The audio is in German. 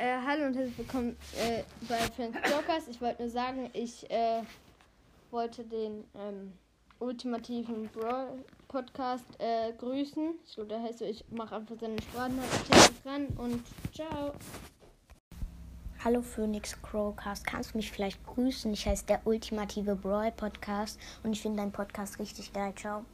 Äh, hallo und herzlich willkommen äh, bei Friends Brokers. Ich wollte nur sagen, ich äh, wollte den ähm, ultimativen Brawl Podcast äh, grüßen. Ich glaube, der heißt so, ich mache einfach seine Sprachnachricht ran und ciao. Hallo Phoenix Crowcast, kannst du mich vielleicht grüßen? Ich heiße der ultimative Brawl Podcast und ich finde deinen Podcast richtig geil. Ciao.